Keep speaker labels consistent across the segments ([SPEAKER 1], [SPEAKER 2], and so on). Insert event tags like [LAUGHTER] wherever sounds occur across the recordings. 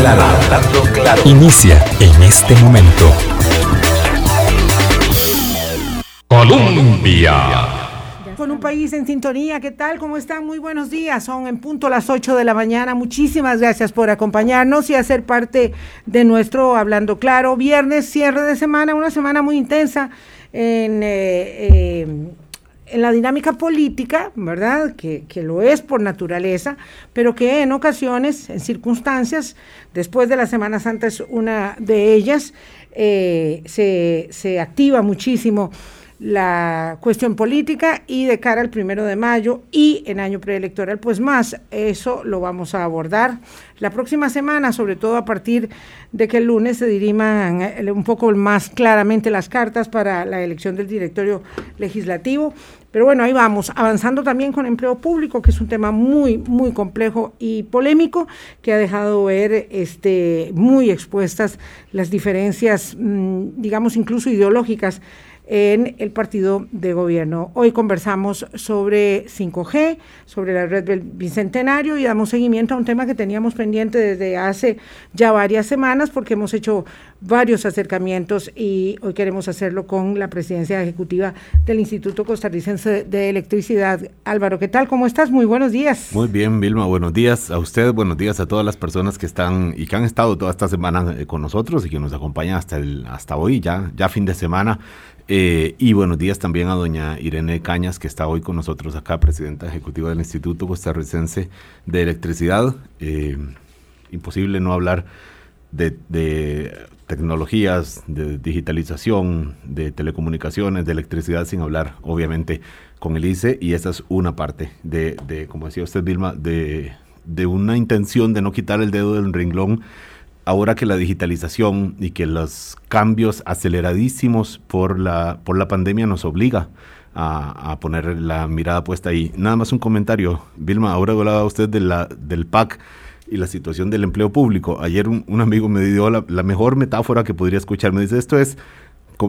[SPEAKER 1] claro, hablando claro. Inicia en este momento. Colombia.
[SPEAKER 2] Con un país en sintonía, ¿qué tal? ¿Cómo están? Muy buenos días. Son en punto las 8 de la mañana. Muchísimas gracias por acompañarnos y hacer parte de nuestro Hablando Claro. Viernes, cierre de semana, una semana muy intensa en, eh, eh, en la dinámica política, ¿verdad? Que, que, lo es por naturaleza, pero que en ocasiones, en circunstancias, después de la Semana Santa es una de ellas, eh, se, se activa muchísimo la cuestión política y de cara al primero de mayo y en año preelectoral, pues más, eso lo vamos a abordar la próxima semana, sobre todo a partir de que el lunes se diriman eh, un poco más claramente las cartas para la elección del directorio legislativo. Pero bueno, ahí vamos, avanzando también con empleo público, que es un tema muy, muy complejo y polémico, que ha dejado ver este, muy expuestas las diferencias, mm, digamos, incluso ideológicas en el partido de gobierno. Hoy conversamos sobre 5G, sobre la red del Bicentenario y damos seguimiento a un tema que teníamos pendiente desde hace ya varias semanas porque hemos hecho varios acercamientos y hoy queremos hacerlo con la presidencia ejecutiva del Instituto Costarricense de Electricidad. Álvaro, ¿qué tal? ¿Cómo estás? Muy buenos días.
[SPEAKER 3] Muy bien, Vilma. Buenos días a usted, buenos días a todas las personas que están y que han estado toda esta semana eh, con nosotros y que nos acompañan hasta, el, hasta hoy, ya, ya fin de semana. Eh, y buenos días también a doña Irene Cañas, que está hoy con nosotros acá, presidenta ejecutiva del Instituto Costarricense de Electricidad. Eh, imposible no hablar de, de, tecnologías, de digitalización, de telecomunicaciones, de electricidad, sin hablar, obviamente, con el ICE. Y esa es una parte de, de como decía usted, Vilma, de, de una intención de no quitar el dedo del renglón ahora que la digitalización y que los cambios aceleradísimos por la, por la pandemia nos obliga a, a, poner la mirada puesta ahí. Nada más un comentario. Vilma, ahora hablaba usted de la, del PAC y la situación del empleo público. Ayer un, un amigo me dio la, la, mejor metáfora que podría escuchar. Me dice, esto, es,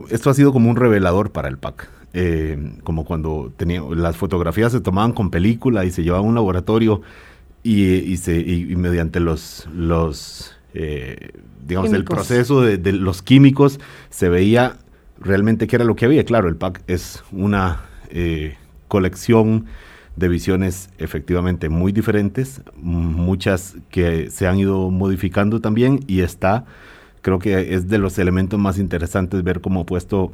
[SPEAKER 3] esto ha sido como un revelador para el PAC. Eh, como cuando tenía, las fotografías se tomaban con película y se llevaban a un laboratorio y, y, se, y, y mediante los... los eh, digamos, químicos. el proceso de, de, los químicos, se veía realmente qué era lo que había. Claro, el PAC es una eh, colección de visiones efectivamente muy diferentes, muchas que se han ido modificando también y está, creo que es de los elementos más interesantes ver cómo ha puesto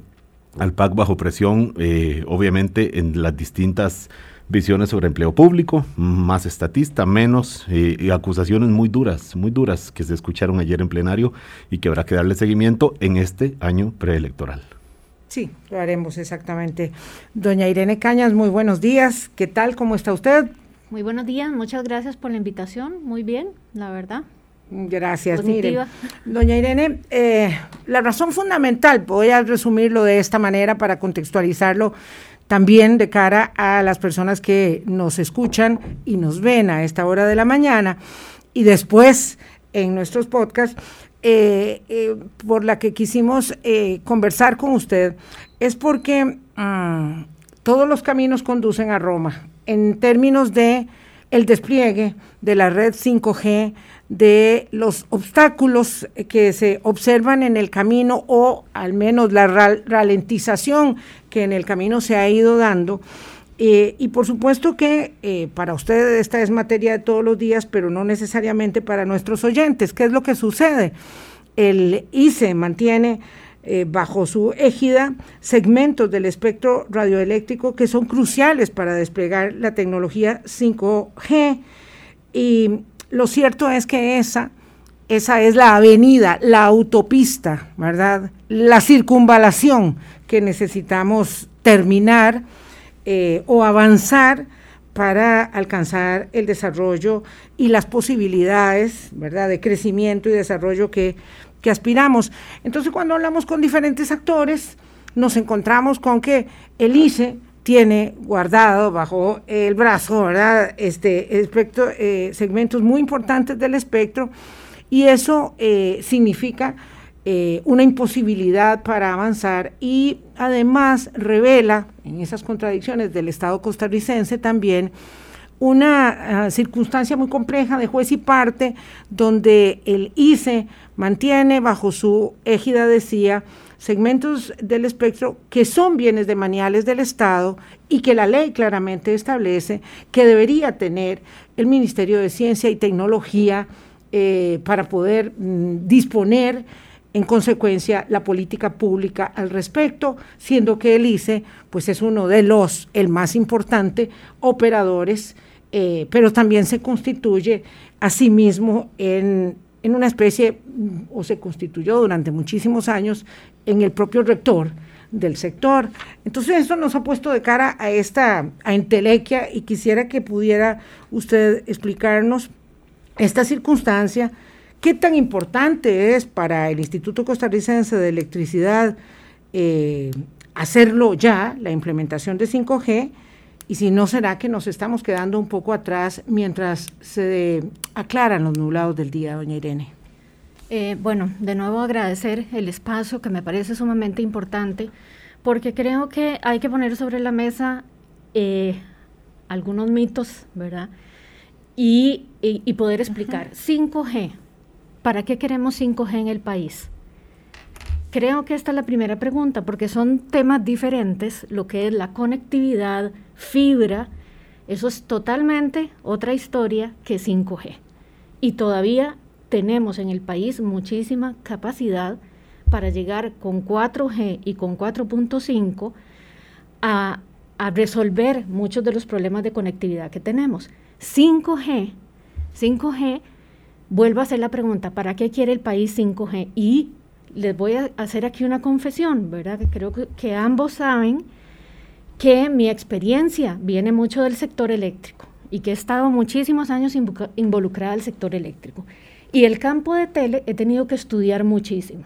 [SPEAKER 3] al PAC bajo presión, eh, obviamente en las distintas visiones sobre empleo público, más estatista, menos, eh, y acusaciones muy duras, muy duras que se escucharon ayer en plenario y que habrá que darle seguimiento en este año preelectoral.
[SPEAKER 2] Sí, lo haremos exactamente. Doña Irene Cañas, muy buenos días. ¿Qué tal? ¿Cómo está usted?
[SPEAKER 4] Muy buenos días, muchas gracias por la invitación. Muy bien, la verdad.
[SPEAKER 2] Gracias, Positiva. mire. Doña Irene, eh, la razón fundamental, voy a resumirlo de esta manera para contextualizarlo también de cara a las personas que nos escuchan y nos ven a esta hora de la mañana y después en nuestros podcasts, eh, eh, por la que quisimos eh, conversar con usted, es porque mmm, todos los caminos conducen a Roma en términos de el despliegue de la red 5G, de los obstáculos que se observan en el camino o al menos la ralentización que en el camino se ha ido dando. Eh, y por supuesto que eh, para ustedes esta es materia de todos los días, pero no necesariamente para nuestros oyentes. ¿Qué es lo que sucede? El ICE mantiene eh, bajo su égida segmentos del espectro radioeléctrico que son cruciales para desplegar la tecnología 5G. Y lo cierto es que esa, esa es la avenida, la autopista, ¿verdad? La circunvalación que necesitamos terminar eh, o avanzar para alcanzar el desarrollo y las posibilidades, ¿verdad?, de crecimiento y desarrollo que, aspiramos. Entonces, cuando hablamos con diferentes actores, nos encontramos con que el ICE tiene guardado bajo el brazo, ¿verdad? Este espectro, eh, segmentos muy importantes del espectro, y eso eh, significa una imposibilidad para avanzar y además revela en esas contradicciones del Estado costarricense también una ah, circunstancia muy compleja de juez y parte, donde el ICE mantiene bajo su égida, decía, segmentos del espectro que son bienes demaniales del Estado y que la ley claramente establece que debería tener el Ministerio de Ciencia y Tecnología eh, para poder mm, disponer en consecuencia la política pública al respecto, siendo que el ICE pues es uno de los, el más importante, operadores, eh, pero también se constituye a sí mismo en, en una especie, o se constituyó durante muchísimos años, en el propio rector del sector. Entonces eso nos ha puesto de cara a esta a entelequia y quisiera que pudiera usted explicarnos esta circunstancia, qué tan importante es para el Instituto Costarricense de Electricidad eh, hacerlo ya, la implementación de 5G, y si no será que nos estamos quedando un poco atrás mientras se aclaran los nublados del día, doña Irene.
[SPEAKER 4] Eh, bueno, de nuevo agradecer el espacio que me parece sumamente importante, porque creo que hay que poner sobre la mesa eh, algunos mitos, ¿verdad? Y, poder explicar. 5G, ¿para qué queremos 5G en el país? Creo que esta es la primera pregunta, porque son temas diferentes, lo que es la conectividad, fibra, eso es totalmente otra historia que 5G. Y todavía tenemos en el país muchísima capacidad para llegar con 4G y con 4.5 a, resolver muchos de los problemas de conectividad que tenemos. 5G, 5G, vuelvo a hacer la pregunta, ¿para qué quiere el país 5G? Y les voy a hacer aquí una confesión, ¿verdad? Creo que, que ambos saben que mi experiencia viene mucho del sector eléctrico y que he estado muchísimos años involucrada al sector eléctrico. Y el campo de tele he tenido que estudiar muchísimo,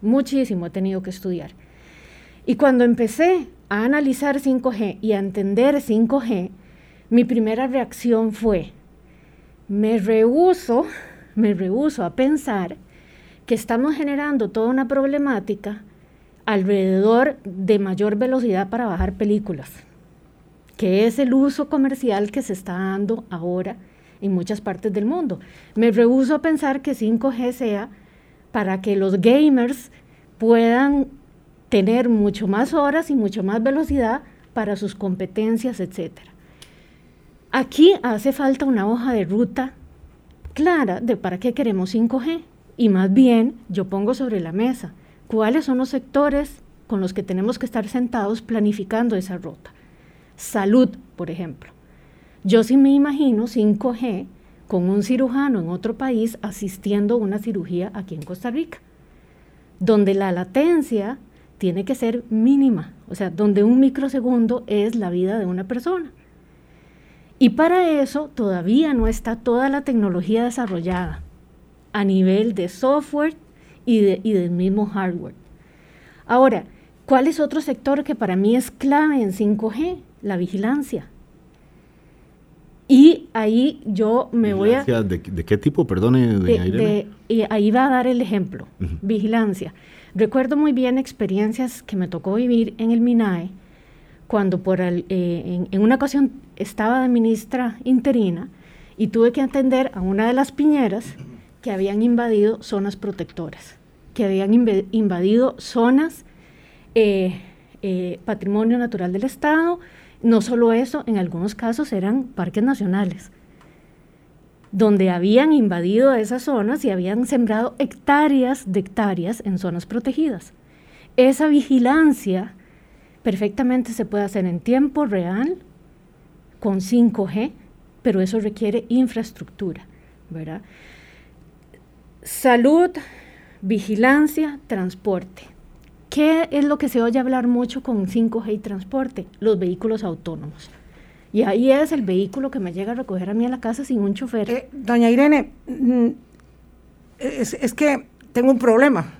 [SPEAKER 4] muchísimo he tenido que estudiar. Y cuando empecé a analizar 5G y a entender 5G, mi primera reacción fue, me rehuso, me rehuso a pensar que estamos generando toda una problemática alrededor de mayor velocidad para bajar películas, que es el uso comercial que se está dando ahora en muchas partes del mundo. Me rehuso a pensar que 5G sea para que los gamers puedan tener mucho más horas y mucho más velocidad para sus competencias, etc. Aquí hace falta una hoja de ruta clara de para qué queremos 5G. Y más bien yo pongo sobre la mesa cuáles son los sectores con los que tenemos que estar sentados planificando esa ruta. Salud, por ejemplo. Yo sí me imagino 5G con un cirujano en otro país asistiendo a una cirugía aquí en Costa Rica, donde la latencia tiene que ser mínima, o sea, donde un microsegundo es la vida de una persona. Y para eso todavía no está toda la tecnología desarrollada a nivel de software y, y del mismo hardware. Ahora, ¿cuál es otro sector que para mí es clave en 5G? La vigilancia. Y ahí yo me voy a...
[SPEAKER 3] De, ¿De, qué tipo, perdone,
[SPEAKER 4] de, y ahí va a dar el ejemplo, vigilancia. Recuerdo muy bien experiencias que me tocó vivir en el MINAE, cuando por eh, en, una ocasión estaba de ministra interina y tuve que atender a una de las piñeras que habían invadido zonas protectoras, que habían invadido zonas eh, eh, patrimonio natural del Estado, no solo eso, en algunos casos eran parques nacionales, donde habían invadido esas zonas y habían sembrado hectáreas de hectáreas en zonas protegidas. Esa vigilancia perfectamente se puede hacer en tiempo real con 5G, pero eso requiere infraestructura, ¿verdad? Salud, vigilancia, transporte. ¿Qué es lo que se oye hablar mucho con 5G y transporte? Los vehículos autónomos. Y ahí es el vehículo que me llega a recoger a mí a la casa sin un chofer.
[SPEAKER 2] Eh, doña Irene, mm, es, que tengo un problema.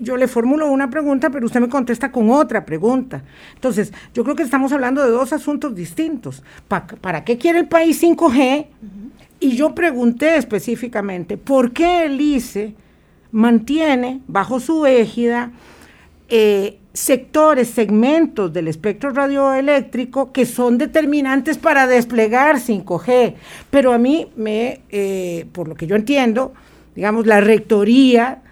[SPEAKER 2] Yo le formulo una pregunta, pero usted me contesta con otra pregunta. Entonces, yo creo que estamos hablando de dos asuntos distintos. ¿Para qué quiere el país 5G? Y yo pregunté específicamente, ¿por qué el ICE mantiene bajo su égida eh, sectores, segmentos del espectro radioeléctrico que son determinantes para desplegar 5G. Pero a mí, me, eh, por lo que yo entiendo, digamos, la rectoría,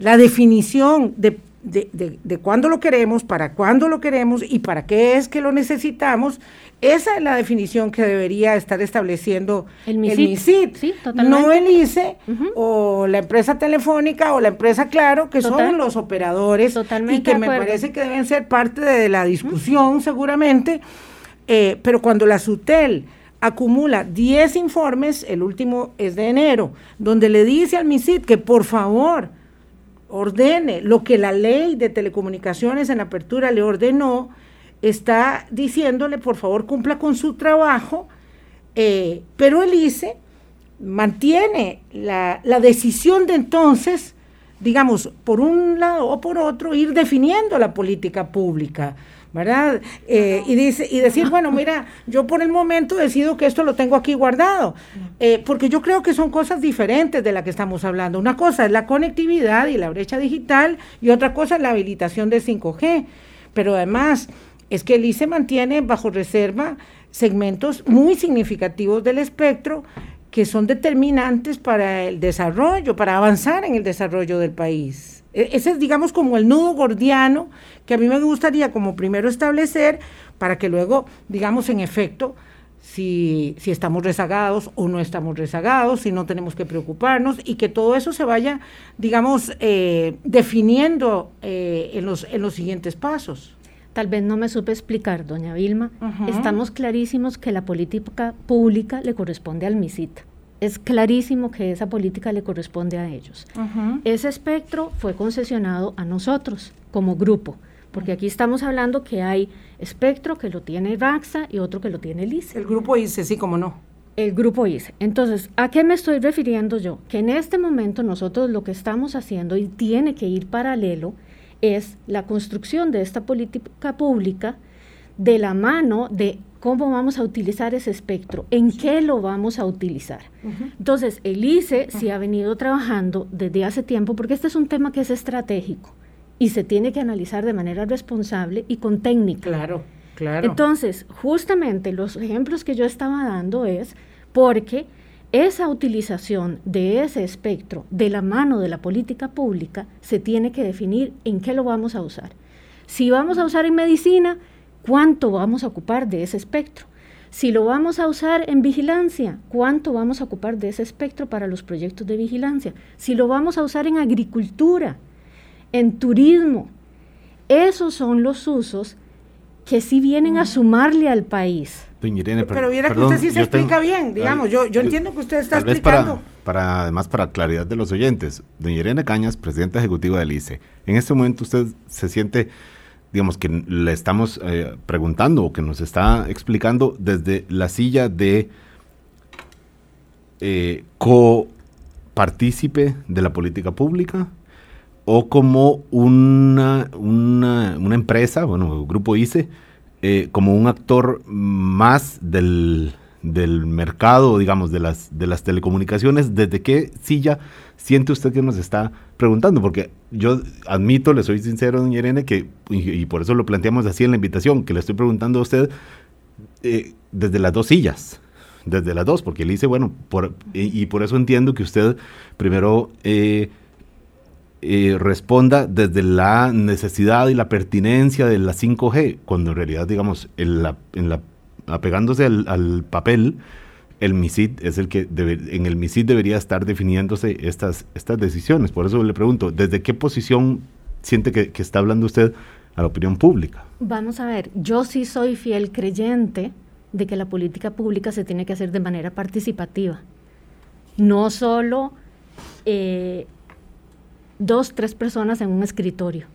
[SPEAKER 2] la definición de, de, de cuándo lo queremos, para cuándo lo queremos y para qué es que lo necesitamos, esa es la definición que debería estar estableciendo el MISID, no el ICE o la empresa telefónica o la empresa Claro, que son los operadores y que me parece que deben ser parte de la discusión seguramente, eh, pero cuando la SUTEL acumula 10 informes, el último es de enero, donde le dice al MISID que por favor ordene lo que la ley de telecomunicaciones en apertura le ordenó, está diciéndole, por favor, cumpla con su trabajo, eh, pero el ICE mantiene la, decisión de entonces, digamos, por un lado o por otro, ir definiendo la política pública. ¿Verdad? Eh, y, dice, y decir, bueno, mira, yo por el momento decido que esto lo tengo aquí guardado, eh, porque yo creo que son cosas diferentes de las que estamos hablando. Una cosa es la conectividad y la brecha digital y otra cosa es la habilitación de 5G, pero además es que el ICE mantiene bajo reserva segmentos muy significativos del espectro que son determinantes para el desarrollo, para avanzar en el desarrollo del país. E, ese es, digamos, como el nudo gordiano que a mí me gustaría como primero establecer para que luego, digamos, en efecto, si, si, estamos rezagados o no estamos rezagados, si no tenemos que preocuparnos y que todo eso se vaya, digamos, eh, definiendo eh, en, los, en los siguientes pasos.
[SPEAKER 4] Tal vez no me supe explicar, doña Vilma. Estamos clarísimos que la política pública le corresponde al MISIT. Es clarísimo que esa política le corresponde a ellos. Ese espectro fue concesionado a nosotros como grupo, porque aquí estamos hablando que hay espectro que lo tiene RAXA y otro que lo tiene el ICE.
[SPEAKER 2] El grupo ICE, sí, como no.
[SPEAKER 4] El grupo ICE. Entonces, ¿a qué me estoy refiriendo yo? Que en este momento nosotros lo que estamos haciendo y tiene que ir paralelo es la construcción de esta política pública de la mano de cómo vamos a utilizar ese espectro, en qué lo vamos a utilizar. Entonces, el ICE sí ha venido trabajando desde hace tiempo, porque este es un tema que es estratégico y se tiene que analizar de manera responsable y con técnica.
[SPEAKER 2] Claro, claro.
[SPEAKER 4] Entonces, justamente los ejemplos que yo estaba dando es porque esa utilización de ese espectro de la mano de la política pública se tiene que definir en qué lo vamos a usar. Si vamos a usar en medicina, ¿cuánto vamos a ocupar de ese espectro? Si lo vamos a usar en vigilancia, ¿cuánto vamos a ocupar de ese espectro para los proyectos de vigilancia? Si lo vamos a usar en agricultura, en turismo, esos son los usos que sí vienen a sumarle al país
[SPEAKER 2] pero viera que usted sí se explica bien, digamos, yo, yo entiendo que usted está explicando.
[SPEAKER 3] Para, además, para claridad de los oyentes, doña Irene Cañas, presidenta ejecutiva del ICE, en este momento usted se siente, digamos, que le estamos eh, preguntando o que nos está explicando desde la silla de eh, copartícipe de la política pública o como una, una, una empresa, bueno, grupo ICE, eh, como un actor más del, mercado, digamos, de las, de las telecomunicaciones, ¿desde qué silla siente usted que nos está preguntando? Porque yo admito, le soy sincero, doña Irene, que, y, por eso lo planteamos así en la invitación, que le estoy preguntando a usted eh, desde las dos sillas, desde las dos, porque le dice, bueno, por, y, por eso entiendo que usted primero... Eh, eh, responda desde la necesidad y la pertinencia de la 5G, cuando en realidad, digamos, en la, apegándose al, papel, el MISID es el que en el MISID debería estar definiéndose estas, estas decisiones. Por eso le pregunto, ¿desde qué posición siente que, que está hablando usted a la opinión pública?
[SPEAKER 4] Vamos a ver, yo sí soy fiel creyente de que la política pública se tiene que hacer de manera participativa. No solo eh, dos, tres personas en un escritorio,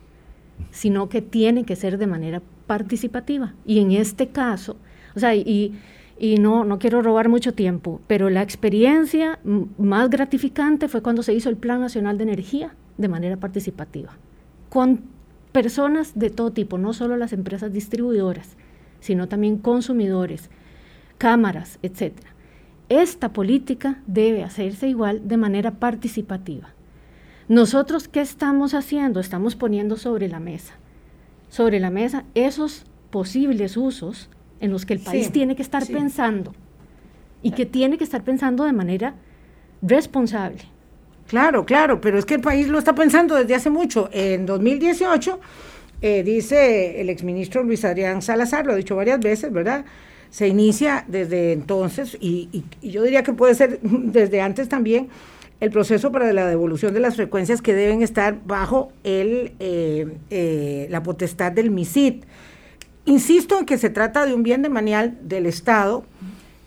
[SPEAKER 4] sino que tiene que ser de manera participativa. Y en este caso, o sea, y, y no, no quiero robar mucho tiempo, pero la experiencia más gratificante fue cuando se hizo el Plan Nacional de Energía de manera participativa, con personas de todo tipo, no solo las empresas distribuidoras, sino también consumidores, cámaras, etc. Esta política debe hacerse igual de manera participativa. Nosotros, ¿qué estamos haciendo? Estamos poniendo sobre la mesa sobre la mesa esos posibles usos en los que el país tiene que estar pensando y que tiene que estar pensando de manera responsable.
[SPEAKER 2] Claro, claro, pero es que el país lo está pensando desde hace mucho. En 2018, eh, dice el exministro Luis Adrián Salazar, lo ha dicho varias veces, ¿verdad? Se inicia desde entonces, y, yo diría que puede ser [LAUGHS] desde antes también, el proceso para la devolución de las frecuencias que deben estar bajo el, eh, eh, la potestad del MISID. Insisto en que se trata de un bien de manial del Estado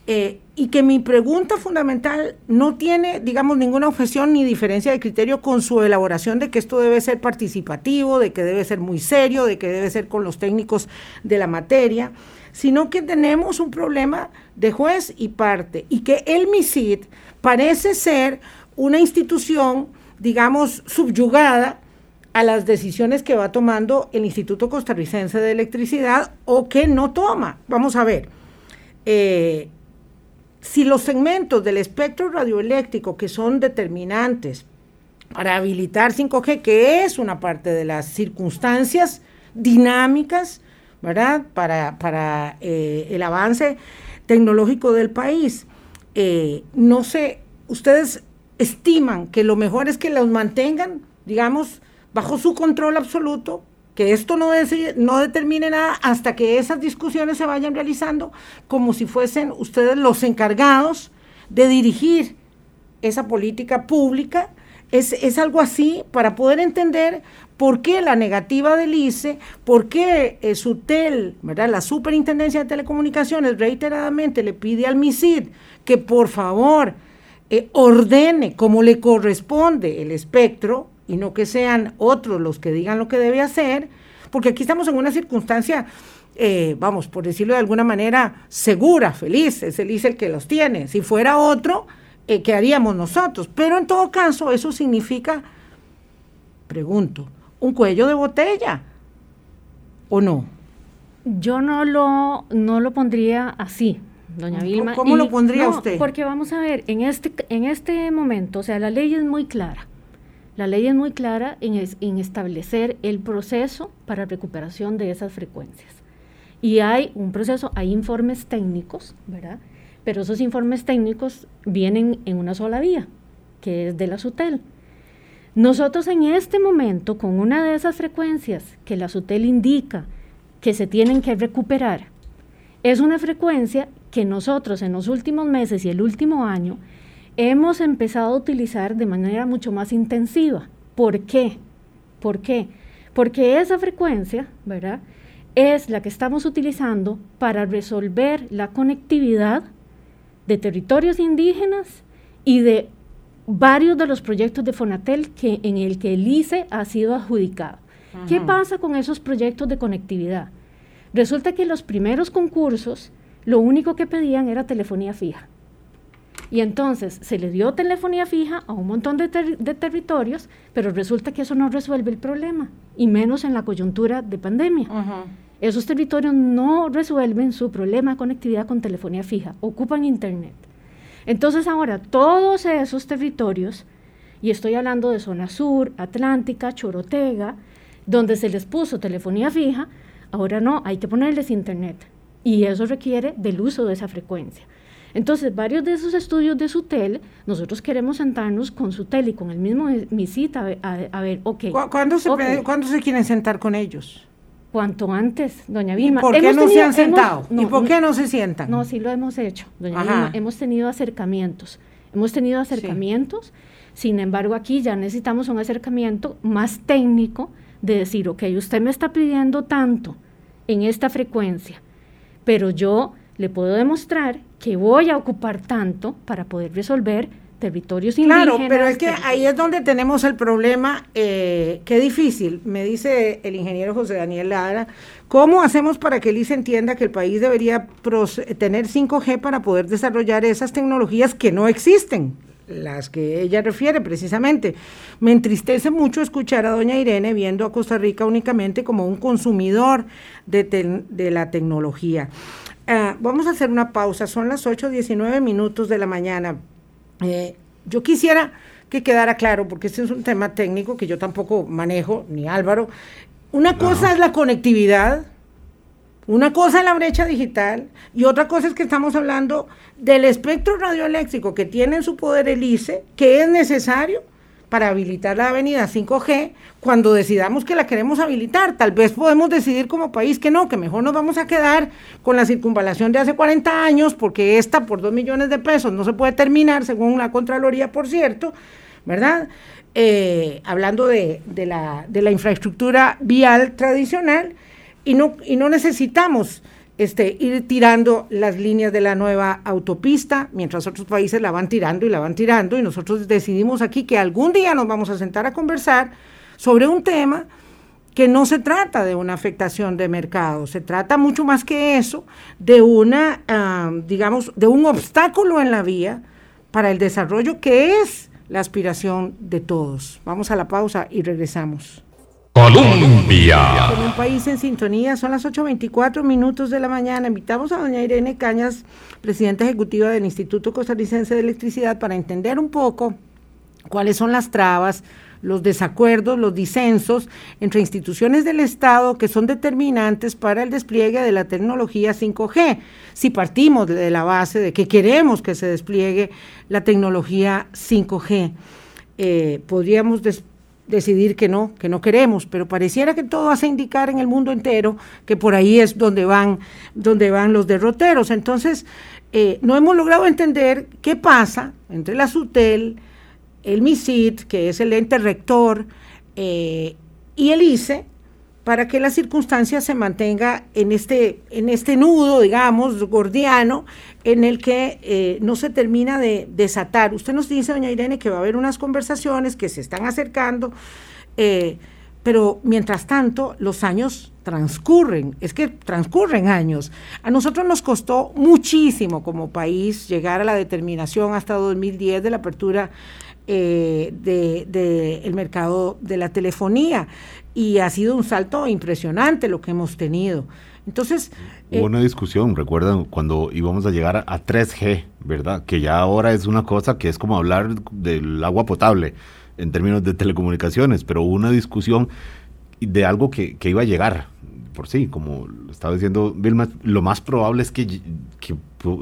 [SPEAKER 2] eh, y que mi pregunta fundamental no tiene, digamos, ninguna objeción ni diferencia de criterio con su elaboración de que esto debe ser participativo, de que debe ser muy serio, de que debe ser con los técnicos de la materia, sino que tenemos un problema de juez y parte y que el MISID parece ser una institución, digamos, subyugada a las decisiones que va tomando el Instituto Costarricense de Electricidad o que no toma. Vamos a ver. Eh, si los segmentos del espectro radioeléctrico que son determinantes para habilitar 5G, que es una parte de las circunstancias dinámicas, ¿verdad? Para, eh, el avance tecnológico del país. Eh, no sé, ustedes estiman que lo mejor es que los mantengan, digamos, bajo su control absoluto, que esto no, no determine nada hasta que esas discusiones se vayan realizando como si fuesen ustedes los encargados de dirigir esa política pública. Es, es algo así para poder entender por qué la negativa del ICE, por qué eh, SUTEL, la Superintendencia de Telecomunicaciones, reiteradamente le pide al MISID que por favor eh, ordene como le corresponde el espectro y no que sean otros los que digan lo que debe hacer, porque aquí estamos en una circunstancia, eh, vamos, por decirlo de alguna manera, segura, feliz, es el el que los tiene. Si fuera otro, eh, ¿qué haríamos nosotros? Pero en todo caso, eso significa, pregunto, un cuello de botella, ¿o no?
[SPEAKER 4] Yo no lo, no lo pondría así, doña Vilma.
[SPEAKER 2] ¿Cómo, lo pondría usted?
[SPEAKER 4] Porque vamos a ver, en este, en este momento, o sea, la ley es muy clara. La ley es muy clara en, establecer el proceso para recuperación de esas frecuencias. Y hay un proceso, hay informes técnicos, ¿verdad? Pero esos informes técnicos vienen en una sola vía, que es de la SUTEL. Nosotros en este momento, con una de esas frecuencias que la SUTEL indica que se tienen que recuperar, es una frecuencia que nosotros en los últimos meses y el último año hemos empezado a utilizar de manera mucho más intensiva. ¿Por qué? ¿Por qué? Porque esa frecuencia, ¿verdad? Es la que estamos utilizando para resolver la conectividad de territorios indígenas y de varios de los proyectos de Fonatel que, en el que el ICE ha sido adjudicado. ¿Qué pasa con esos proyectos de conectividad? Resulta que los primeros concursos lo único que pedían era telefonía fija. Y entonces se le dio telefonía fija a un montón de, territorios, pero resulta que eso no resuelve el problema, y menos en la coyuntura de pandemia. Esos territorios no resuelven su problema de conectividad con telefonía fija, ocupan Internet. Entonces ahora todos esos territorios, y estoy hablando de zona sur, Atlántica, Chorotega, donde se les puso telefonía fija, ahora no, hay que ponerles Internet. Y eso requiere del uso de esa frecuencia. Entonces, varios de esos estudios de SUTEL, nosotros queremos sentarnos con SUTEL y con el mismo MISITA a, ver, ok.
[SPEAKER 2] ¿Cuándo se, ¿Cuándo se quieren sentar con ellos?
[SPEAKER 4] Cuanto antes, doña Vilma.
[SPEAKER 2] ¿Y ¿Por qué no se han sentado? ¿Y por qué no se sientan?
[SPEAKER 4] No, sí lo hemos hecho, doña Vilma. Hemos tenido acercamientos. Hemos tenido acercamientos. Sin embargo, aquí ya necesitamos un acercamiento más técnico de decir, ok, usted me está pidiendo tanto en esta frecuencia, pero yo le puedo demostrar que voy a ocupar tanto para poder resolver territorios indígenas.
[SPEAKER 2] Claro, pero es que ahí es donde tenemos el problema, eh, qué difícil, me dice el ingeniero José Daniel Ladra, ¿cómo hacemos para que el ICE entienda que el país debería tener 5G para poder desarrollar esas tecnologías que no existen? las que ella refiere precisamente. Me entristece mucho escuchar a doña Irene viendo a Costa Rica únicamente como un consumidor de, de la tecnología. Ah, vamos a hacer una pausa, son las 8.19 minutos de la mañana. Eh, yo quisiera que quedara claro, porque este es un tema técnico que yo tampoco manejo, ni Álvaro, Una cosa es la conectividad, una cosa es la brecha digital y otra cosa es que estamos hablando del espectro radioeléctrico que tiene en su poder el ICE, que es necesario para habilitar la avenida 5G cuando decidamos que la queremos habilitar. Tal vez podemos decidir como país que no, que mejor nos vamos a quedar con la circunvalación de hace 40 años, porque esta por 2 millones de pesos no se puede terminar, según la Contraloría, por cierto, ¿verdad? Eh, hablando de, la, de la infraestructura vial tradicional y no, y no necesitamos este, ir tirando las líneas de la nueva autopista, mientras otros países la van tirando y la van tirando, y nosotros decidimos aquí que algún día nos vamos a sentar a conversar sobre un tema que no se trata de una afectación de mercado, se trata mucho más que eso, de una, digamos, de un obstáculo en la vía para el desarrollo que es la aspiración de todos. Vamos a la pausa y regresamos.
[SPEAKER 1] Colombia.
[SPEAKER 2] En un país en sintonía, son las 8.24 minutos de la mañana. Invitamos a doña Irene Cañas, presidenta ejecutiva del Instituto Costarricense de Electricidad, para entender un poco cuáles son las trabas, los desacuerdos, los disensos entre instituciones del Estado que son determinantes para el despliegue de la tecnología 5G. Si partimos de la base de que queremos que se despliegue la tecnología 5G, eh, podríamos decidir que no, que no queremos, pero pareciera que todo hace indicar en el mundo entero que por ahí es donde van, donde van los derroteros. Entonces, eh, no hemos logrado entender qué pasa entre la SUTEL, el MISIT, que es el ente rector, eh, y el ICE, para que la circunstancia se mantenga en este, en este nudo, digamos, gordiano, en el que eh, no se termina de desatar. Usted nos dice, doña Irene, que va a haber unas conversaciones que se están acercando, eh, pero mientras tanto los años transcurren, es que transcurren años. A nosotros nos costó muchísimo como país llegar a la determinación hasta 2010 de la apertura eh, del de, mercado de la telefonía y ha sido un salto impresionante lo que hemos tenido. Entonces...
[SPEAKER 3] Hubo eh, una discusión, recuerdan, cuando íbamos a llegar a 3G, ¿verdad? Que ya ahora es una cosa que es como hablar del agua potable en términos de telecomunicaciones, pero hubo una discusión de algo que, que iba a llegar, por sí, como estaba diciendo Vilma, lo más probable es que, que,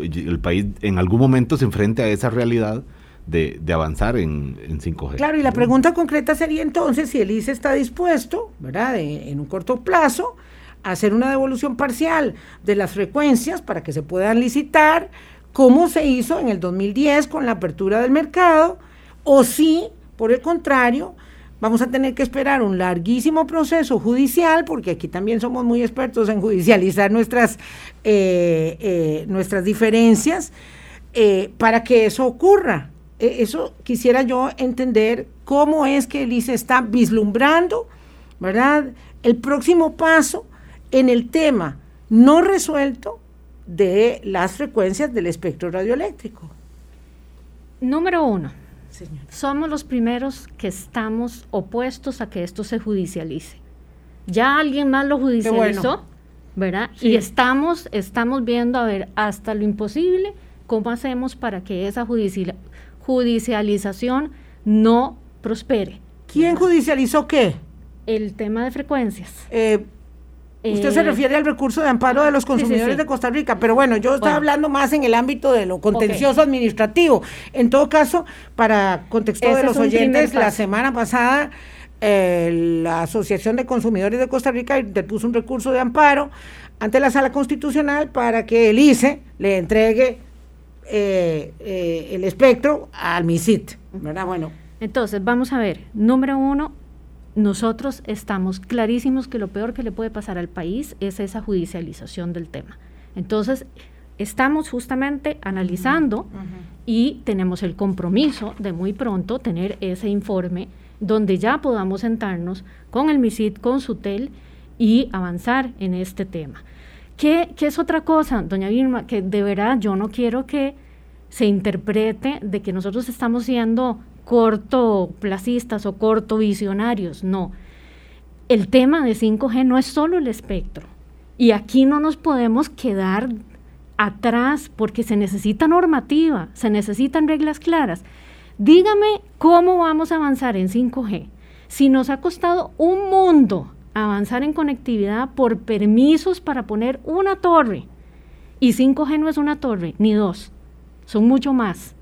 [SPEAKER 3] el país en algún momento se enfrente a esa realidad de, avanzar en, 5G.
[SPEAKER 2] Claro, y la pregunta concreta sería entonces si el ICE está dispuesto, ¿verdad?, en un corto plazo, a hacer una devolución parcial de las frecuencias para que se puedan licitar, como se hizo en el 2010 con la apertura del mercado, o si, por el contrario, vamos a tener que esperar un larguísimo proceso judicial, porque aquí también somos muy expertos en judicializar nuestras, eh, eh, nuestras diferencias, eh, para que eso ocurra. E, eso quisiera yo entender cómo es que el ICE está vislumbrando, ¿verdad? El próximo paso en el tema no resuelto de las frecuencias del espectro radioeléctrico.
[SPEAKER 4] Número uno, somos los primeros que estamos opuestos a que esto se judicialice. Ya alguien más lo judicializó, ¿verdad? Y estamos, estamos viendo, a ver, hasta lo imposible, cómo hacemos para que esa judicialización judicialización no prospere.
[SPEAKER 2] ¿Quién judicializó qué?
[SPEAKER 4] El tema de frecuencias.
[SPEAKER 2] Eh, usted se eh, refiere al recurso de amparo de los consumidores de Costa Rica, pero bueno, yo estaba hablando más en el ámbito de lo contencioso administrativo. En todo caso, para contexto de los oyentes, la semana pasada eh, la Asociación de Consumidores de Costa Rica interpuso un recurso de amparo ante la Sala Constitucional para que el ICE le entregue eh, eh, el espectro al MISIT, ¿verdad? Bueno.
[SPEAKER 4] Entonces, vamos a ver, número uno, nosotros estamos clarísimos que lo peor que le puede pasar al país es esa judicialización del tema. Entonces, estamos justamente analizando y tenemos el compromiso de muy pronto tener ese informe donde ya podamos sentarnos con el MISIT, con SUTEL y avanzar en este tema. ¿Qué, es otra cosa, doña Vilma? Que de verdad yo no quiero que se interprete de que nosotros estamos siendo cortoplacistas o cortovisionarios. No. El tema de 5G no es solo el espectro. Y aquí no nos podemos quedar atrás porque se necesita normativa, se necesitan reglas claras. Dígame cómo vamos a avanzar en 5G si nos ha costado un mundo avanzar en conectividad por permisos para poner una torre. Y 5G no es una torre, ni dos, son mucho más.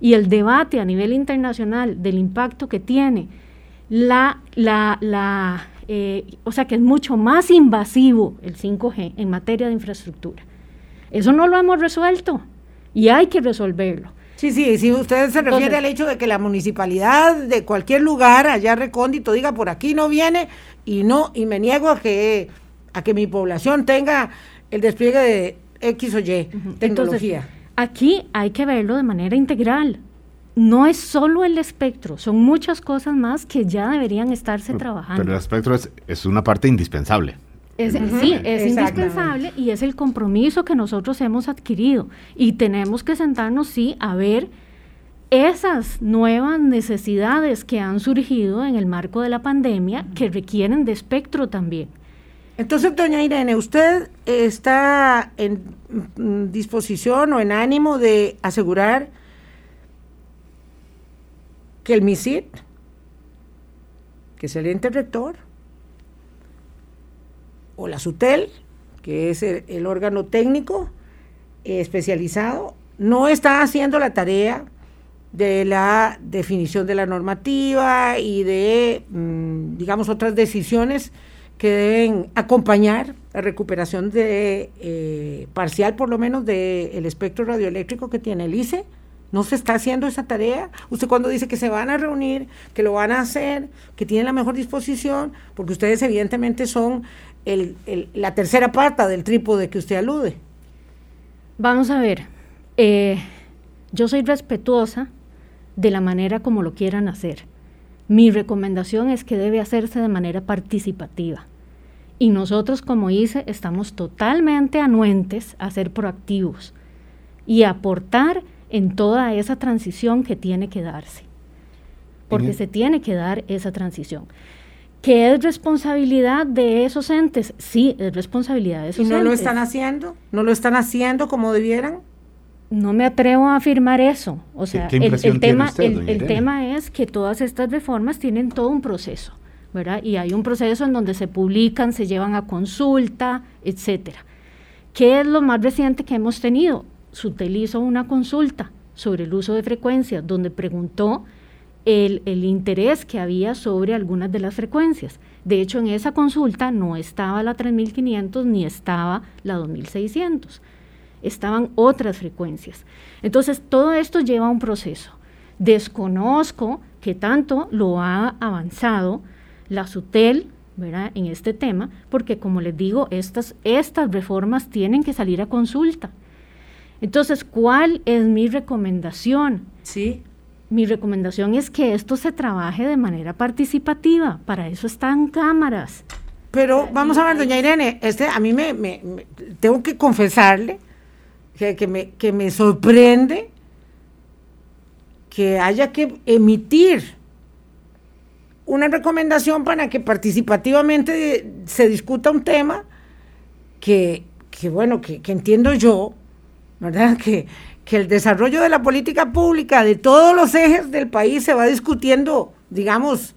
[SPEAKER 4] Y el debate a nivel internacional del impacto que tiene la, la, la eh, o sea que es mucho más invasivo el 5G en materia de infraestructura. Eso no lo hemos resuelto y hay que resolverlo.
[SPEAKER 2] Sí, sí, si usted se refiere al hecho de que la municipalidad de cualquier lugar allá recóndito diga por aquí no viene y no, y me niego a que, a que mi población tenga el despliegue de X o Y tecnología.
[SPEAKER 4] aquí hay que verlo de manera integral. No es solo el espectro, son muchas cosas más que ya deberían estarse trabajando.
[SPEAKER 3] Pero el espectro es, es una parte indispensable.
[SPEAKER 4] Sí, es indispensable y es el compromiso que nosotros hemos adquirido. Y tenemos que sentarnos, sí, a ver esas nuevas necesidades que han surgido en el marco de la pandemia que requieren de espectro también.
[SPEAKER 2] Entonces, doña Irene, ¿usted está en disposición o en ánimo de asegurar que el MISID, que es el ente rector, o la SUTEL, que es el, órgano técnico especializado, no está haciendo la tarea de la definición de la normativa y de, mm, digamos, otras decisiones que deben acompañar la recuperación de eh, parcial, por lo menos, del espectro radioeléctrico que tiene el ICE. No se está haciendo esa tarea. Usted cuando dice que se van a reunir, que lo van a hacer, que tienen la mejor disposición, porque ustedes evidentemente son la tercera pata del trípode que usted alude.
[SPEAKER 4] Vamos a ver, eh, yo soy respetuosa de la manera como lo quieran hacer. Mi recomendación es que debe hacerse de manera participativa. Y nosotros como ICE estamos totalmente anuentes a ser proactivos y aportar en toda esa transición que tiene que darse. Porque se tiene que dar esa transición. ¿Que es responsabilidad de esos entes? Sí, es responsabilidad de esos entes.
[SPEAKER 2] ¿Y no lo están haciendo? ¿No lo están haciendo como debieran?
[SPEAKER 4] No me atrevo a afirmar eso. O sea, el, tema, el, tema es que todas estas reformas tienen todo un proceso, ¿verdad? Y hay un proceso en donde se publican, se llevan a consulta, etcétera. ¿Qué es lo más reciente que hemos tenido? Sutel hizo una consulta sobre el uso de frecuencias, donde preguntó el, interés que había sobre algunas de las frecuencias. De hecho, en esa consulta no estaba la 3500 ni estaba la 2600 estaban otras frecuencias. Entonces, todo esto lleva a un proceso. Desconozco que tanto lo ha avanzado la SUTEL ¿verdad? en este tema, porque como les digo, estas reformas tienen que salir a consulta. Entonces, ¿cuál es mi recomendación?
[SPEAKER 2] Sí.
[SPEAKER 4] Mi recomendación es que esto se trabaje de manera participativa, para eso están cámaras.
[SPEAKER 2] Pero vamos a ver, doña Irene, este, a mí me tengo que confesarle que, me, que me sorprende que haya que emitir una recomendación para que participativamente se discuta un tema que, bueno, que, entiendo yo, ¿verdad? Que, que el desarrollo de la política pública de todos los ejes del país se va discutiendo, digamos,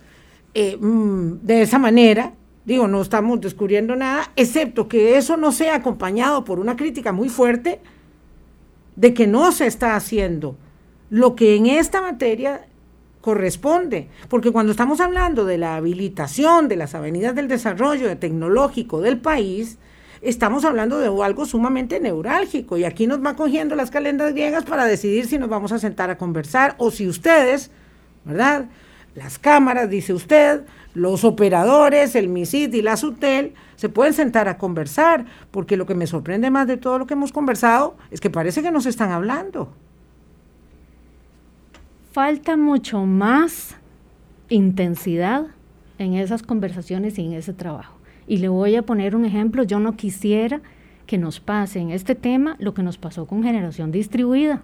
[SPEAKER 2] eh, mm, de esa manera. Digo, no estamos descubriendo nada, excepto que eso no sea acompañado por una crítica muy fuerte de que no se está haciendo lo que en esta materia corresponde, porque cuando estamos hablando de la habilitación de las avenidas del desarrollo tecnológico del país, estamos hablando de algo sumamente neurálgico y aquí nos va cogiendo las calendas griegas para decidir si nos vamos a sentar a conversar o si ustedes, ¿verdad? Las cámaras, dice usted, los operadores, el MISIT y la SUTEL, se pueden sentar a conversar, porque lo que me sorprende más de todo lo que hemos conversado es que parece que nos están hablando.
[SPEAKER 4] Falta mucho más intensidad en esas conversaciones y en ese trabajo. Y le voy a poner un ejemplo, yo no quisiera que nos pase en este tema lo que nos pasó con generación distribuida.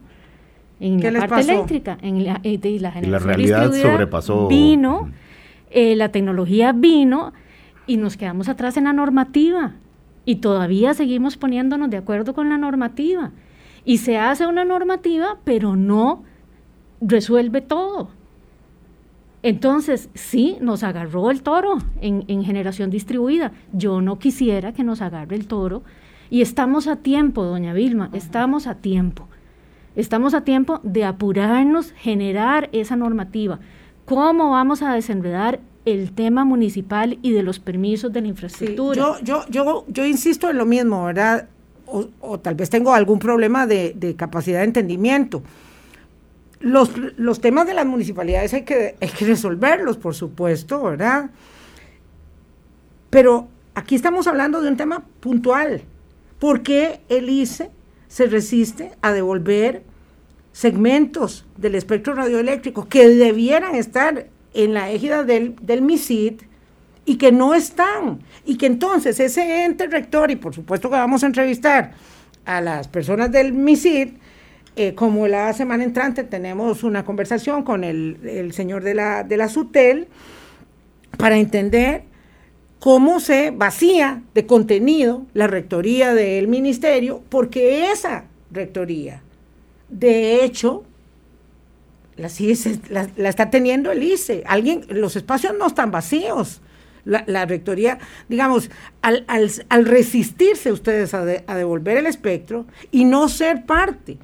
[SPEAKER 4] En la parte eléctrica, en la, eh, y la generación
[SPEAKER 3] realidad sobrepasó.
[SPEAKER 4] Vino eh, la tecnología vino y nos quedamos atrás en la normativa y todavía seguimos poniéndonos de acuerdo con la normativa. Y se hace una normativa, pero no resuelve todo. Entonces, sí, nos agarró el toro en, en, generación distribuida. Yo no quisiera que nos agarre el toro. Y estamos a tiempo, doña Vilma, estamos a tiempo. Estamos a tiempo de apurarnos, generar esa normativa. ¿Cómo vamos a desenredar el tema municipal y de los permisos de la infraestructura?
[SPEAKER 2] yo, yo, yo, yo insisto en lo mismo, ¿verdad? O, tal vez tengo algún problema de, de capacidad de entendimiento los, los temas de las municipalidades hay que, hay que resolverlos, por supuesto, ¿verdad? Pero aquí estamos hablando de un tema puntual. ¿Por qué el ICE se resiste a devolver segmentos del espectro radioeléctrico que debieran estar en la égida del, del MISID y que no están? Y que entonces ese ente rector, y por supuesto que vamos a entrevistar a las personas del MISID, eh, como la semana entrante tenemos una conversación con el, señor de la, de la SUTEL para entender cómo se vacía de contenido la rectoría del ministerio, porque esa rectoría, de hecho, la, la, está teniendo el ICE. Alguien, los espacios no están vacíos. La, rectoría, digamos, al, al, resistirse ustedes a, a devolver el espectro y no ser parte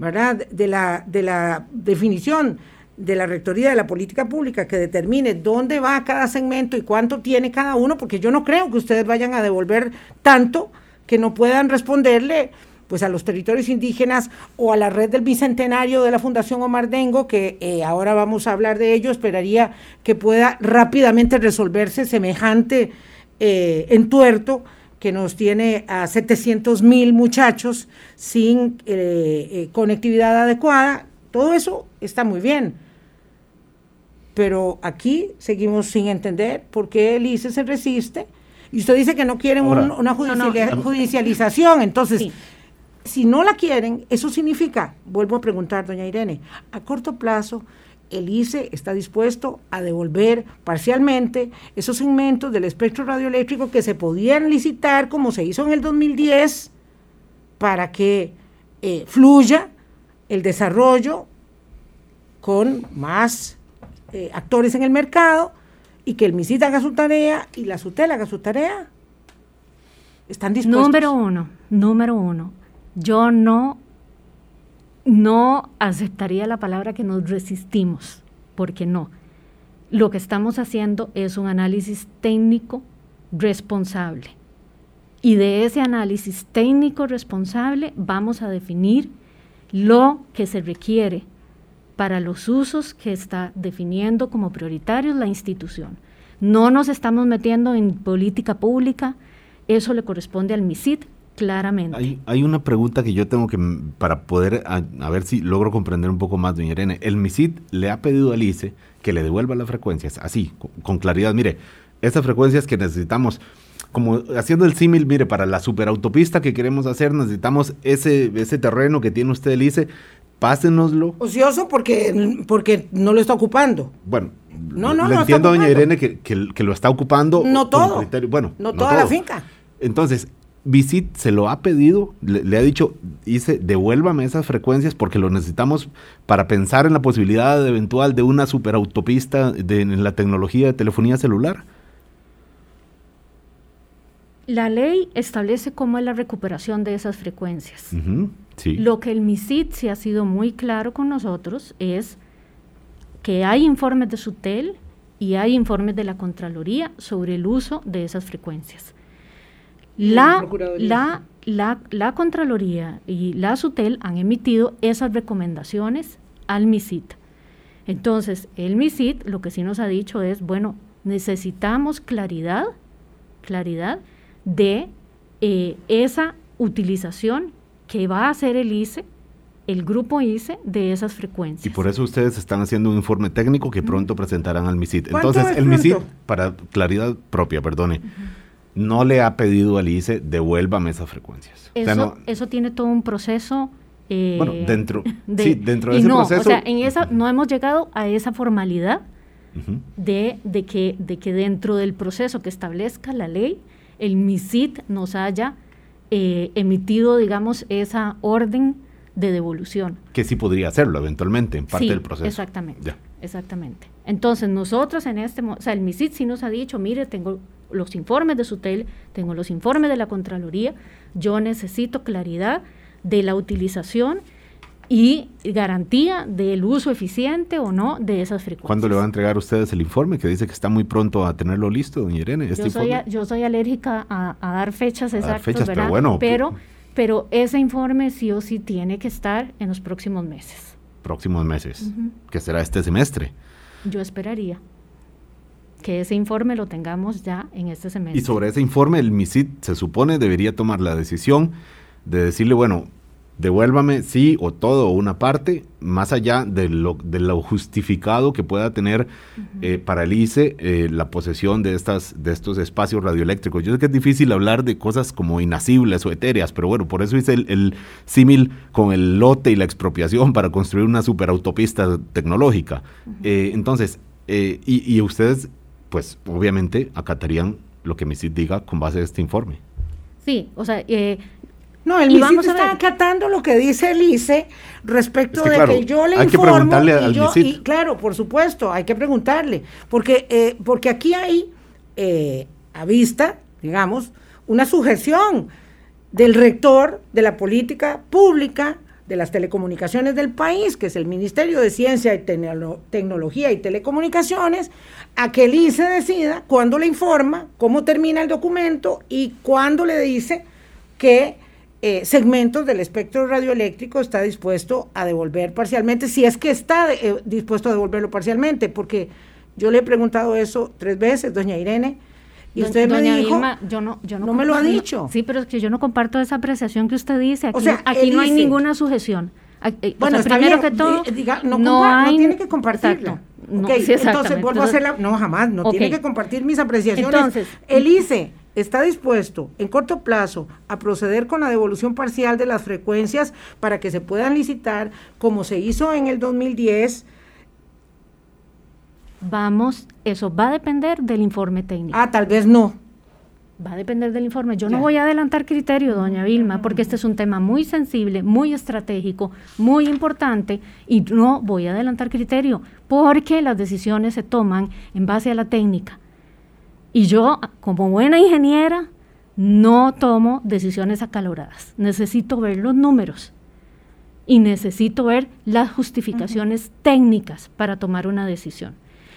[SPEAKER 2] De la, de la definición de la Rectoría de la Política Pública que determine dónde va cada segmento y cuánto tiene cada uno, porque yo no creo que ustedes vayan a devolver tanto que no puedan responderle pues a los territorios indígenas o a la red del Bicentenario de la Fundación Omar Dengo, que eh, ahora vamos a hablar de ello, esperaría que pueda rápidamente resolverse semejante eh, entuerto que nos tiene a 700 mil muchachos sin eh, eh, conectividad adecuada, todo eso está muy bien. Pero aquí seguimos sin entender por qué el ICE se resiste. Y usted dice que no quieren una judicialización. Entonces, si no la quieren, eso significa, vuelvo a preguntar, doña Irene, a corto plazo el ICE está dispuesto a devolver parcialmente esos segmentos del espectro radioeléctrico que se podían licitar como se hizo en el 2010 para que eh, fluya el desarrollo con más eh, actores en el mercado y que el MISIT haga su tarea y la SUTEL haga su tarea. ¿Están dispuestos?
[SPEAKER 4] Número uno, número uno. Yo no no aceptaría la palabra que nos resistimos, porque no. Lo que estamos haciendo es un análisis técnico responsable. Y de ese análisis técnico responsable vamos a definir lo que se requiere para los usos que está definiendo como prioritarios la institución. No nos estamos metiendo en política pública, eso le corresponde al MISID, claramente.
[SPEAKER 3] Hay, una pregunta que yo tengo que, para poder, a, ver si logro comprender un poco más, doña Irene. El MISID le ha pedido al ICE que le devuelva las frecuencias, así, con, claridad. Mire, estas frecuencias que necesitamos, como haciendo el símil, mire, para la superautopista que queremos hacer, necesitamos ese, ese terreno que tiene usted el ICE, pásenoslo.
[SPEAKER 2] Ocioso porque, porque no lo está ocupando.
[SPEAKER 3] Bueno, no, no, le entiendo a doña Irene que, que, lo está ocupando.
[SPEAKER 2] No todo.
[SPEAKER 3] bueno,
[SPEAKER 2] no, toda la finca.
[SPEAKER 3] Entonces, Visit se lo ha pedido, le, ha dicho, dice, devuélvame esas frecuencias porque lo necesitamos para pensar en la posibilidad eventual de una superautopista de, en la tecnología de telefonía celular.
[SPEAKER 4] La ley establece cómo es la recuperación de esas frecuencias. Lo que el MISID se ha sido muy claro con nosotros es que hay informes de SUTEL y hay informes de la Contraloría sobre el uso de esas frecuencias. La, la, la, la, Contraloría y la SUTEL han emitido esas recomendaciones al MISIT. Entonces, el MISIT lo que sí nos ha dicho es, bueno, necesitamos claridad, claridad de eh, esa utilización que va a hacer el ICE, el grupo ICE, de esas frecuencias.
[SPEAKER 3] Y por eso ustedes están haciendo un informe técnico que pronto presentarán al MISIT. Entonces, el MISIT, para claridad propia, perdone, no le ha pedido al ICE devuélvame esas frecuencias.
[SPEAKER 4] Eso, eso tiene todo un proceso.
[SPEAKER 3] Eh, bueno, dentro, [LAUGHS] de, sí, dentro de ese proceso. O
[SPEAKER 4] sea, en esa, no hemos llegado a esa formalidad de, de, que, de que dentro del proceso que establezca la ley, el MISIT nos haya eh, emitido, digamos, esa orden de devolución.
[SPEAKER 3] Que sí podría hacerlo eventualmente, en parte del proceso.
[SPEAKER 4] Exactamente. Exactamente. Entonces, nosotros en este, o sea, el MISIT sí nos ha dicho, mire, tengo los informes de SUTEL, tengo los informes de la Contraloría, yo necesito claridad de la utilización y garantía del uso eficiente o no de esas frecuencias.
[SPEAKER 3] ¿Cuándo le va a entregar a ustedes el informe que dice que está muy pronto a tenerlo listo, doña Irene?
[SPEAKER 4] Este yo, soy, yo, soy, alérgica a, dar fechas exactas,
[SPEAKER 3] fechas, Pero, bueno,
[SPEAKER 4] pero, pero ese informe sí o sí tiene que estar en los próximos meses.
[SPEAKER 3] Próximos meses, que será este semestre.
[SPEAKER 4] Yo esperaría que ese informe lo tengamos ya en este semestre.
[SPEAKER 3] Y sobre ese informe, el MISIT se supone debería tomar la decisión de decirle, bueno, devuélvame sí o todo o una parte, más allá de lo, de lo justificado que pueda tener eh, para el ICE eh, la posesión de, estas, de estos espacios radioeléctricos. Yo sé que es difícil hablar de cosas como inacibles o etéreas, pero bueno, por eso hice el, símil con el lote y la expropiación para construir una superautopista tecnológica. Eh, entonces, y, y ustedes, pues obviamente acatarían lo que MISID diga con base a este informe.
[SPEAKER 4] Sí, o sea,
[SPEAKER 2] no, el MISIT está acatando lo que dice el ICE respecto de que yo le hay informo. Que preguntarle al y, claro, por supuesto, hay que preguntarle. Porque, eh, porque aquí hay eh, a vista, digamos, una sujeción del rector de la política pública de las telecomunicaciones del país, que es el Ministerio de Ciencia y Tecnología y Telecomunicaciones, a que el ICE decida cuándo le informa, cómo termina el documento y cuándo le dice que eh, segmentos del espectro radioeléctrico está dispuesto a devolver parcialmente, si es que está eh, dispuesto a devolverlo parcialmente, porque yo le he preguntado eso tres veces, doña Irene, y usted me dijo,
[SPEAKER 4] yo no, yo
[SPEAKER 2] no, me lo ha dicho.
[SPEAKER 4] Sí, pero es que yo no comparto esa apreciación que usted dice. Aquí, o sea, aquí no hay ninguna sujeción.
[SPEAKER 2] Eh, bueno, primero que todo, no, hay, tiene que compartirla. entonces vuelvo a hacerla. No, jamás, no tiene que compartir mis apreciaciones. Entonces, el ICE está dispuesto en corto plazo a proceder con la devolución parcial de las frecuencias para que se puedan licitar como se hizo en el 2010.
[SPEAKER 4] Vamos, eso va a depender del informe técnico.
[SPEAKER 2] Ah, tal vez no.
[SPEAKER 4] Va a depender del informe. Yo no voy a adelantar criterio, doña Vilma, porque este es un tema muy sensible, muy estratégico, muy importante, y no voy a adelantar criterio, porque las decisiones se toman en base a la técnica. Y yo, como buena ingeniera, no tomo decisiones acaloradas. Necesito ver los números y necesito ver las justificaciones técnicas para tomar una decisión.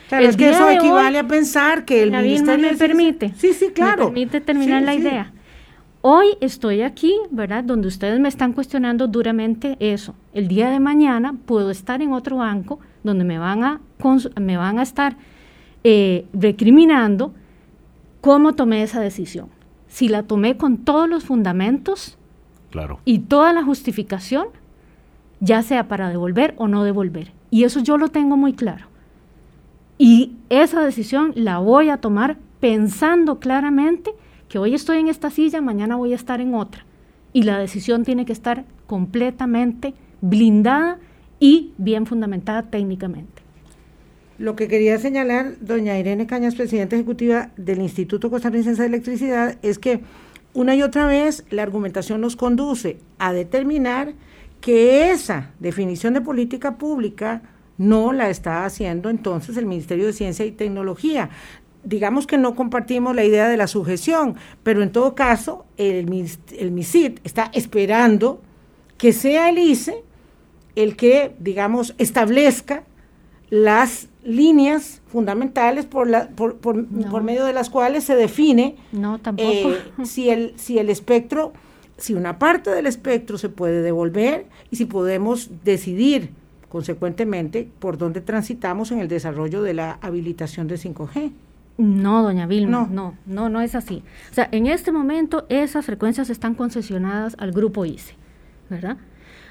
[SPEAKER 2] Claro, es que eso equivale a pensar que el ministerio
[SPEAKER 4] me permite.
[SPEAKER 2] Sí, sí, claro.
[SPEAKER 4] Me permite terminar la idea. Hoy estoy aquí, ¿verdad? Donde ustedes me están cuestionando duramente eso. El día de mañana puedo estar en otro banco donde me van a, me van a estar eh, recriminando cómo tomé esa decisión. Si la tomé con todos los fundamentos
[SPEAKER 3] claro.
[SPEAKER 4] y toda la justificación, ya sea para devolver o no devolver. Y eso yo lo tengo muy claro. Y esa decisión la voy a tomar pensando claramente que hoy estoy en esta silla, mañana voy a estar en otra. Y la decisión tiene que estar completamente blindada y bien fundamentada técnicamente.
[SPEAKER 2] Lo que quería señalar, doña Irene Cañas, presidenta ejecutiva del Instituto Costarricense de Electricidad, es que una y otra vez la argumentación nos conduce a determinar que esa definición de política pública no la está haciendo entonces el Ministerio de Ciencia y Tecnología. Digamos que no compartimos la idea de la sujeción, pero en todo caso el, el MISID está esperando que sea el ICE el que, digamos, establezca las líneas fundamentales por, la, por, por, por, medio de las cuales se define
[SPEAKER 4] no, tampoco.
[SPEAKER 2] Eh, si, el, si el espectro, si una parte del espectro se puede devolver y si podemos decidir consecuentemente por dónde transitamos en el desarrollo de la habilitación de 5G.
[SPEAKER 4] No, doña Vilma, no. no, no, no es así. O sea, en este momento esas frecuencias están concesionadas al grupo ICE, ¿verdad?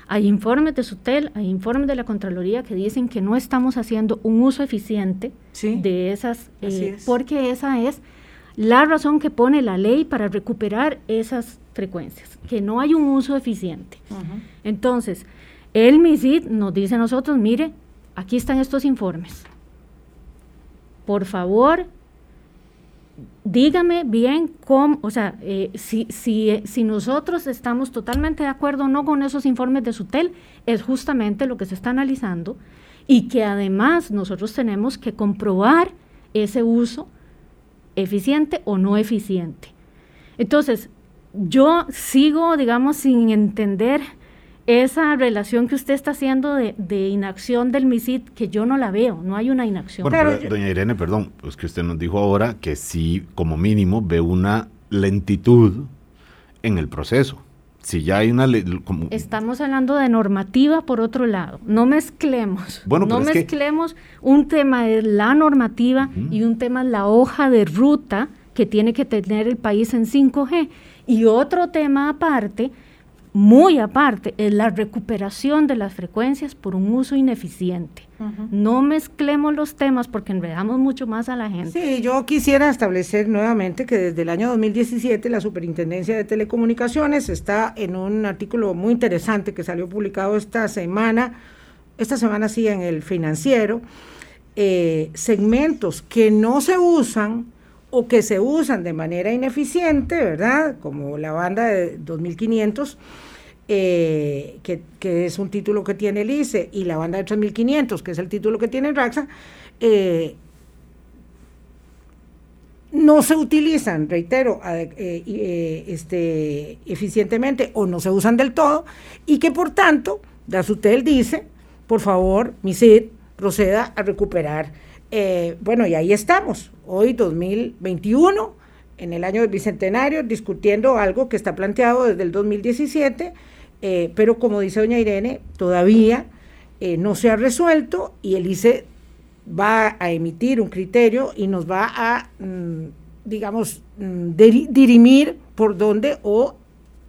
[SPEAKER 4] Hay informes de SUTEL, hay informes de la Contraloría que dicen que no estamos haciendo un uso eficiente de esas, eh, porque esa es la razón que pone la ley para recuperar esas frecuencias, que no hay un uso eficiente. Entonces, el MISID nos dice a nosotros, mire, aquí están estos informes. Por favor, dígame bien cómo, o sea, eh, si, si, si, nosotros estamos totalmente de acuerdo o no con esos informes de SUTEL, es justamente lo que se está analizando y que además nosotros tenemos que comprobar ese uso eficiente o no eficiente. Entonces, yo sigo, digamos, sin entender esa relación que usted está haciendo de, inacción del MISID, que yo no la veo, no hay una inacción.
[SPEAKER 3] Bueno, doña Irene, perdón, pues que usted nos dijo ahora que sí, como mínimo, ve una lentitud en el proceso. Si ya hay una...
[SPEAKER 4] Estamos hablando de normativa por otro lado. No mezclemos. Bueno, no mezclemos un tema de la normativa y un tema de la hoja de ruta que tiene que tener el país en 5G. Y otro tema aparte muy aparte, es la recuperación de las frecuencias por un uso ineficiente. No mezclemos los temas porque enredamos mucho más a la gente.
[SPEAKER 2] Sí, yo quisiera establecer nuevamente que desde el año 2017 la Superintendencia de Telecomunicaciones está en un artículo muy interesante que salió publicado esta semana, esta semana sí en el financiero, eh, segmentos que no se usan o que se usan de manera ineficiente, ¿verdad? Como la banda de 2500, eh, que, es un título que tiene el ICE, y la banda de 3500, que es el título que tiene RAXA, eh, no se utilizan, reitero, eh, este, eficientemente o no se usan del todo, y que por tanto, Dasutel dice, por favor, MISID proceda a recuperar eh, bueno, y ahí estamos, hoy 2021, en el año del Bicentenario, discutiendo algo que está planteado desde el 2017, eh, pero como dice doña Irene, todavía eh, no se ha resuelto y el ICE va a emitir un criterio y nos va a, mm, digamos, mm, dirimir por dónde o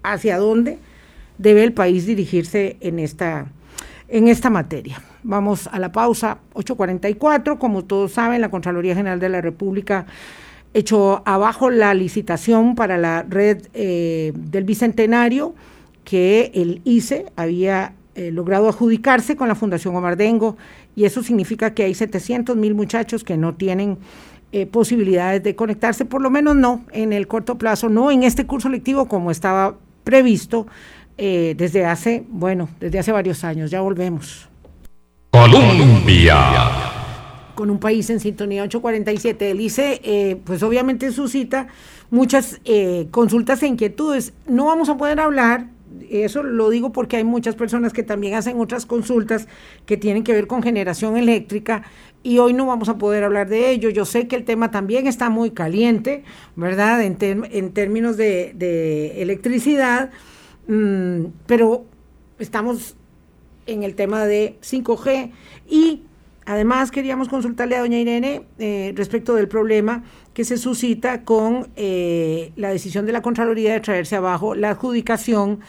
[SPEAKER 2] hacia dónde debe el país dirigirse en esta, en esta materia. Vamos a la pausa, 8.44. Como todos saben, la Contraloría General de la República echó abajo la licitación para la red eh, del Bicentenario que el ICE había eh, logrado adjudicarse con la Fundación Omar Dengo y eso significa que hay 700 mil muchachos que no tienen eh, posibilidades de conectarse, por lo menos no en el corto plazo, no en este curso lectivo como estaba previsto desde hace, bueno, desde hace varios años. Ya volvemos.
[SPEAKER 1] Colombia.
[SPEAKER 2] Con un país en sintonía 847. Él dice, eh, pues obviamente suscita muchas eh, consultas e inquietudes. No vamos a poder hablar, eso lo digo porque hay muchas personas que también hacen otras consultas que tienen que ver con generación eléctrica y hoy no vamos a poder hablar de ello. Yo sé que el tema también está muy caliente, ¿verdad? En, términos de, electricidad, mm, pero estamos en el tema de 5G y además queríamos consultarle a doña Irene eh, respecto del problema que se suscita con eh, la decisión de la Contraloría de traerse abajo la adjudicación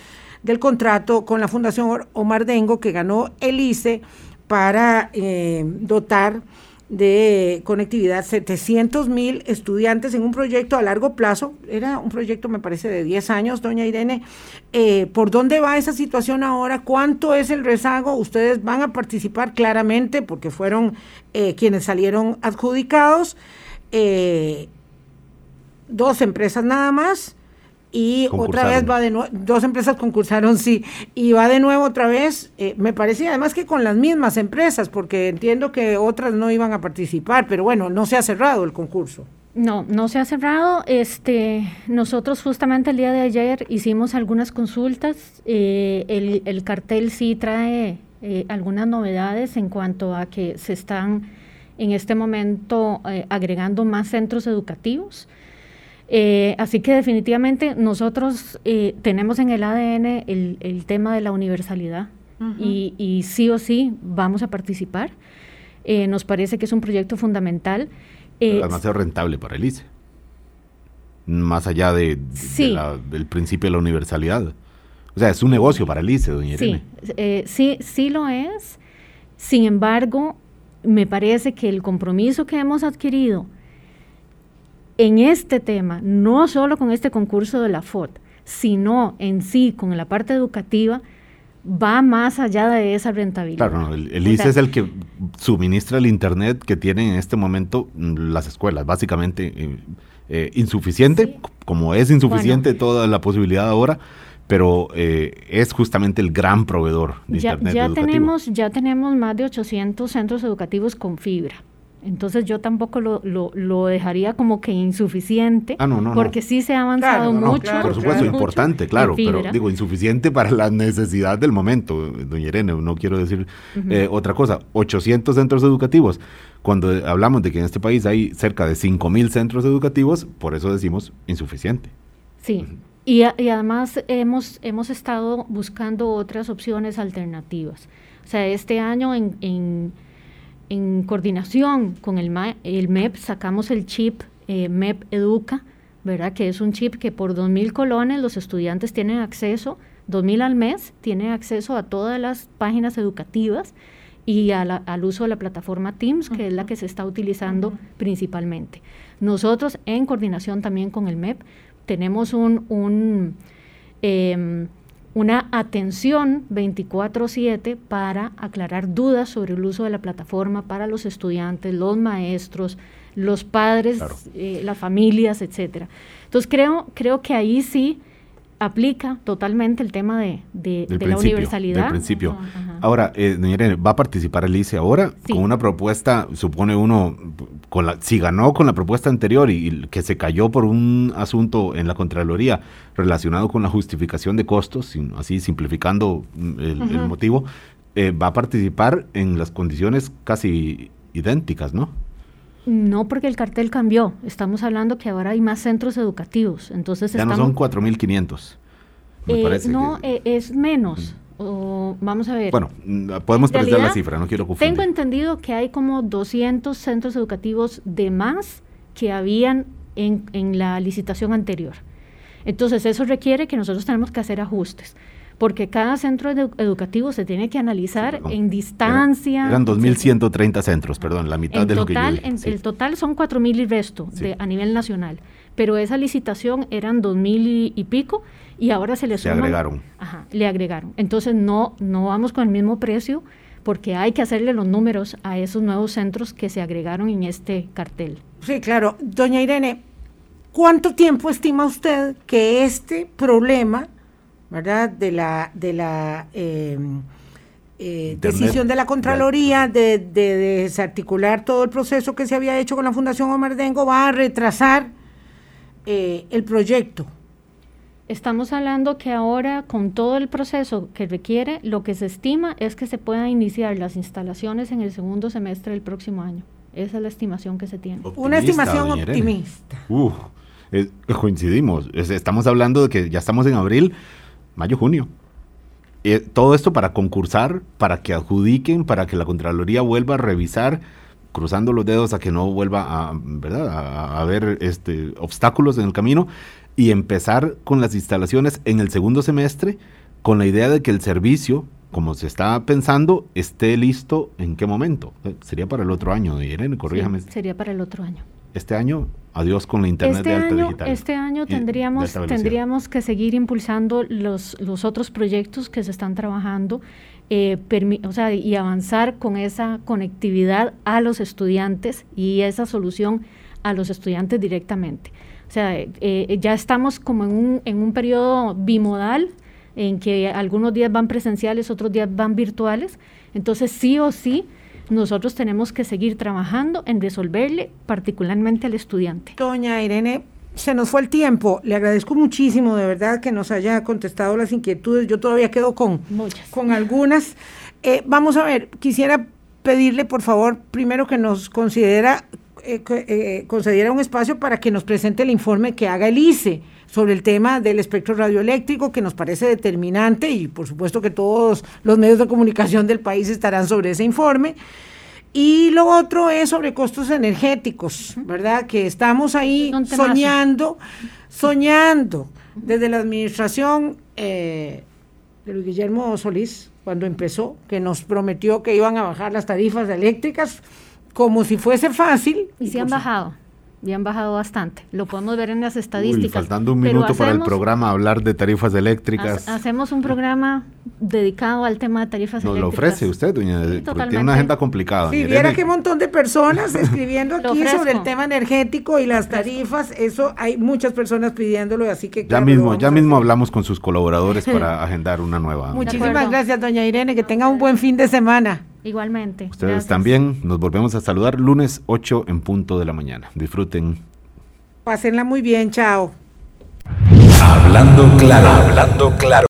[SPEAKER 2] del contrato con la Fundación Omar Dengo que ganó el ICE para eh, dotar de conectividad, 700 mil estudiantes en un proyecto a largo plazo, era un proyecto me parece de 10 años, doña Irene, eh, ¿por dónde va esa situación ahora? ¿Cuánto es el rezago? Ustedes van a participar claramente porque fueron eh, quienes salieron adjudicados, eh, dos empresas nada más, y otra vez va de nuevo, dos empresas concursaron, sí, y va de nuevo otra vez, eh, me parecía además que con las mismas empresas, porque entiendo que otras no iban a participar, pero bueno, no se ha cerrado el concurso.
[SPEAKER 4] No, no se ha cerrado. Este, nosotros justamente el día de ayer hicimos algunas consultas. Eh, el, el, cartel sí trae eh, algunas novedades en cuanto a que se están en este momento agregando más centros educativos. Eh, así que definitivamente nosotros eh, tenemos en el ADN el, tema de la universalidad y, sí o sí vamos a participar. Eh, nos parece que es un proyecto fundamental.
[SPEAKER 3] demasiado rentable para el ICE, más allá de, del principio de la universalidad. O sea, es un negocio para el ICE, doña
[SPEAKER 4] Irene. Sí, sí, sí lo es. Sin embargo, me parece que el compromiso que hemos adquirido en este tema, no solo con este concurso de la FOD, sino en sí con la parte educativa, va más allá de esa rentabilidad.
[SPEAKER 3] Claro, el, ICE es el que suministra el Internet que tienen en este momento mm, las escuelas, básicamente eh, eh, insuficiente, como es insuficiente toda la posibilidad ahora, pero eh, es justamente el gran proveedor de
[SPEAKER 4] ya,
[SPEAKER 3] Internet
[SPEAKER 4] ya
[SPEAKER 3] educativo.
[SPEAKER 4] Tenemos, ya tenemos más de 800 centros educativos con fibra. Entonces yo tampoco lo, lo, lo dejaría como que insuficiente,
[SPEAKER 3] Ah, no, no, no.
[SPEAKER 4] porque sí se ha avanzado
[SPEAKER 2] Claro, no,
[SPEAKER 4] mucho.
[SPEAKER 2] claro,
[SPEAKER 3] Por supuesto, importante, claro, pero digo, insuficiente para la necesidad del momento, doña Irene, no quiero decir eh, otra cosa. 800 centros educativos. Cuando hablamos de que en este país hay cerca de 5.000 centros educativos, por eso decimos insuficiente.
[SPEAKER 4] Sí, y, a- y además hemos, hemos estado buscando otras opciones alternativas. O sea, este año en, en, en coordinación con el, Ma- el MEP sacamos el chip eh, MEP Educa, ¿verdad? Que es un chip que por 2.000 colones los estudiantes tienen acceso, 2.000 al mes, tienen acceso a todas las páginas educativas y a la- al uso de la plataforma Teams, que es la que se está utilizando principalmente. Nosotros, en coordinación también con el MEP, tenemos un, un, em, una atención 24/7 para aclarar dudas sobre el uso de la plataforma para los estudiantes, los maestros, los padres,
[SPEAKER 3] Claro.
[SPEAKER 4] eh, las familias, etcétera. Entonces creo, creo que ahí sí aplica totalmente el tema de, de-
[SPEAKER 3] Del
[SPEAKER 4] de la universalidad.
[SPEAKER 3] del principio.
[SPEAKER 4] Ajá, ajá.
[SPEAKER 3] Ahora, eh, Irene, ¿va a participar el ICE ahora
[SPEAKER 4] Sí.
[SPEAKER 3] con una propuesta, supone uno, con la, si ganó con la propuesta anterior y, y que se cayó por un asunto en la Contraloría relacionado con la justificación de costos, sin- así simplificando mm, el, el motivo, eh, va a participar en las condiciones casi idénticas, ¿no?
[SPEAKER 4] No, porque el cartel cambió. Estamos hablando que ahora hay más centros educativos. Entonces
[SPEAKER 3] Ya no son 4.500. Me
[SPEAKER 4] Eh, no,
[SPEAKER 3] que-
[SPEAKER 4] eh, es menos. O, vamos a ver.
[SPEAKER 3] bueno, mm, podemos precisar la cifra, no quiero confundir.
[SPEAKER 4] Tengo entendido que hay como 200 centros educativos de más que habían en, en la licitación anterior. Entonces, eso requiere que nosotros tenemos que hacer ajustes, porque cada centro edu- educativo se tiene que analizar
[SPEAKER 3] perdón.
[SPEAKER 4] en distancia.
[SPEAKER 3] Eran
[SPEAKER 4] etcétera.
[SPEAKER 3] 2.130 centros, perdón, la mitad
[SPEAKER 4] En
[SPEAKER 3] de lo que yo
[SPEAKER 4] total,
[SPEAKER 3] dije,
[SPEAKER 4] en-
[SPEAKER 3] sí.
[SPEAKER 4] el total son 4.000 y resto
[SPEAKER 3] Sí.
[SPEAKER 4] de, a nivel nacional, pero esa licitación eran 2.000 y, y pico y ahora se le
[SPEAKER 3] Se
[SPEAKER 4] suman-
[SPEAKER 3] agregaron.
[SPEAKER 4] Ajá, le agregaron. Entonces no, no vamos con el mismo precio porque hay que hacerle los números a esos nuevos centros que se agregaron en este cartel.
[SPEAKER 2] Sí, claro. Doña Irene, ¿cuánto tiempo estima usted que este problema, ¿verdad? De la, de la eh, eh,
[SPEAKER 3] Internet.
[SPEAKER 2] decisión de la Contraloría de, de desarticular todo el proceso que se había hecho con la Fundación Omar Dengo va a retrasar eh, el proyecto?
[SPEAKER 4] Estamos hablando que ahora con todo el proceso que requiere, lo que se estima es que se puedan iniciar las instalaciones en el segundo semestre del próximo año. Esa es la estimación que se tiene.
[SPEAKER 2] Una
[SPEAKER 3] Optimista,
[SPEAKER 2] estimación
[SPEAKER 3] doña Irene.
[SPEAKER 2] optimista.
[SPEAKER 3] Uf, eh, coincidimos. Es- estamos hablando de que ya estamos en abril, mayo, junio. Eh, todo esto para concursar, para que adjudiquen, para que la Contraloría vuelva a revisar, cruzando los dedos a que no vuelva a, ¿verdad? a, a haber este, obstáculos en el camino y empezar con las instalaciones en el segundo semestre con la idea de que el servicio, como se está pensando, esté listo en qué momento. Eh, sería para el otro año, Irene, corríjame.
[SPEAKER 4] Sí, sería para el otro año.
[SPEAKER 3] Este año, adiós con la internet
[SPEAKER 4] Este
[SPEAKER 3] de alta
[SPEAKER 4] año,
[SPEAKER 3] digital.
[SPEAKER 4] este año tendríamos, tendríamos que seguir impulsando los, los otros proyectos que se están trabajando eh, o sea, y avanzar con esa conectividad a los estudiantes y esa solución a los estudiantes directamente. O sea, eh, eh, ya estamos como en un, en un periodo bimodal en que algunos días van presenciales, otros días van virtuales. Entonces, sí o sí, nosotros tenemos que seguir trabajando en resolverle particularmente al estudiante.
[SPEAKER 2] Doña Irene, se nos fue el tiempo. Le agradezco muchísimo, de verdad, que nos haya contestado las inquietudes. Yo todavía quedo con,
[SPEAKER 4] Muchas.
[SPEAKER 2] con algunas. Eh, vamos a ver, quisiera pedirle, por favor, primero que nos considera, eh, eh, concediera un espacio para que nos presente el informe que haga el ICE sobre el tema del espectro radioeléctrico, que nos parece determinante y por supuesto que todos los medios de comunicación del país estarán sobre ese informe. Y lo otro es sobre costos energéticos, ¿verdad? Que estamos ahí soñando, soñando desde la administración eh, de Luis Guillermo Solís, cuando empezó, que nos prometió que iban a bajar las tarifas eléctricas como si fuese fácil.
[SPEAKER 4] Y se han bajado. Y han bajado bastante. Lo podemos ver en las estadísticas.
[SPEAKER 3] faltando un minuto para el programa hablar de tarifas eléctricas.
[SPEAKER 4] hacemos un programa dedicado al tema de tarifas
[SPEAKER 3] eléctricas.
[SPEAKER 4] Nos
[SPEAKER 3] lo ofrece usted, doña, porque tiene una agenda complicada.
[SPEAKER 2] Si viera qué montón de personas [LAUGHS] escribiendo aquí sobre el tema energético y las tarifas, eso hay muchas personas pidiéndolo, así que
[SPEAKER 3] ya mismo, ya mismo hablamos con sus colaboradores para [LAUGHS] agendar una nueva.
[SPEAKER 2] Muchísimas gracias, doña Irene, que tenga un buen fin de semana.
[SPEAKER 4] Igualmente.
[SPEAKER 3] Ustedes también. Nos volvemos a saludar lunes 8 en punto de la mañana. Disfruten.
[SPEAKER 2] Pásenla muy bien, chao.
[SPEAKER 1] Hablando claro, hablando claro.